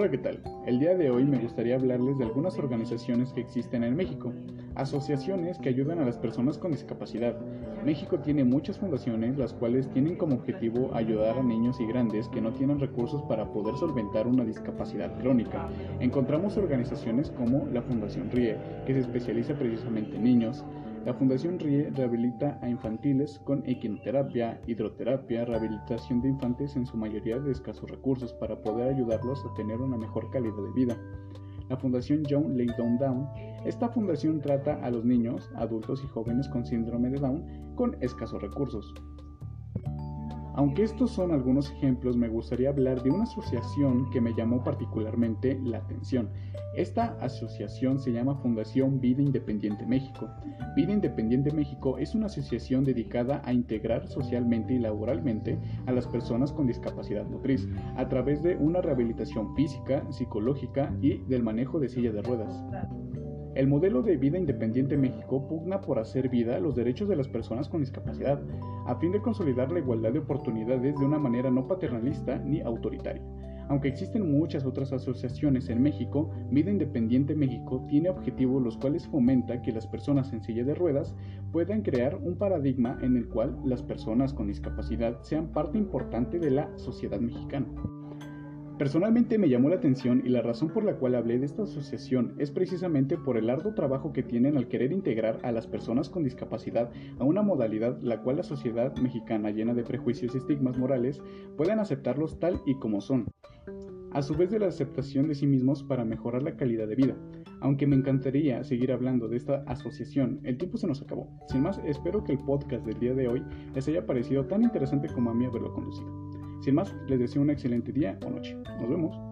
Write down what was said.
Hola, ¿qué tal? El día de hoy me gustaría hablarles de algunas organizaciones que existen en México, asociaciones que ayudan a las personas con discapacidad. México tiene muchas fundaciones las cuales tienen como objetivo ayudar a niños y grandes que no tienen recursos para poder solventar una discapacidad crónica. Encontramos organizaciones como la Fundación RIE, que se especializa precisamente en niños, la Fundación RIE rehabilita a infantiles con equinoterapia, hidroterapia, rehabilitación de infantes en su mayoría de escasos recursos para poder ayudarlos a tener una mejor calidad de vida. La Fundación John Layton Down. Esta fundación trata a los niños, adultos y jóvenes con síndrome de Down con escasos recursos. Aunque estos son algunos ejemplos, me gustaría hablar de una asociación que me llamó particularmente la atención. Esta asociación se llama Fundación Vida Independiente México. Vida Independiente México es una asociación dedicada a integrar socialmente y laboralmente a las personas con discapacidad motriz a través de una rehabilitación física, psicológica y del manejo de silla de ruedas. El modelo de vida independiente México pugna por hacer vida los derechos de las personas con discapacidad, a fin de consolidar la igualdad de oportunidades de una manera no paternalista ni autoritaria. Aunque existen muchas otras asociaciones en México, Vida Independiente México tiene objetivos los cuales fomenta que las personas en silla de ruedas puedan crear un paradigma en el cual las personas con discapacidad sean parte importante de la sociedad mexicana. Personalmente me llamó la atención y la razón por la cual hablé de esta asociación es precisamente por el arduo trabajo que tienen al querer integrar a las personas con discapacidad a una modalidad la cual la sociedad mexicana llena de prejuicios y estigmas morales puedan aceptarlos tal y como son, a su vez de la aceptación de sí mismos para mejorar la calidad de vida. Aunque me encantaría seguir hablando de esta asociación, el tiempo se nos acabó. Sin más, espero que el podcast del día de hoy les haya parecido tan interesante como a mí haberlo conducido. Sin más, les deseo un excelente día o noche. Nos vemos.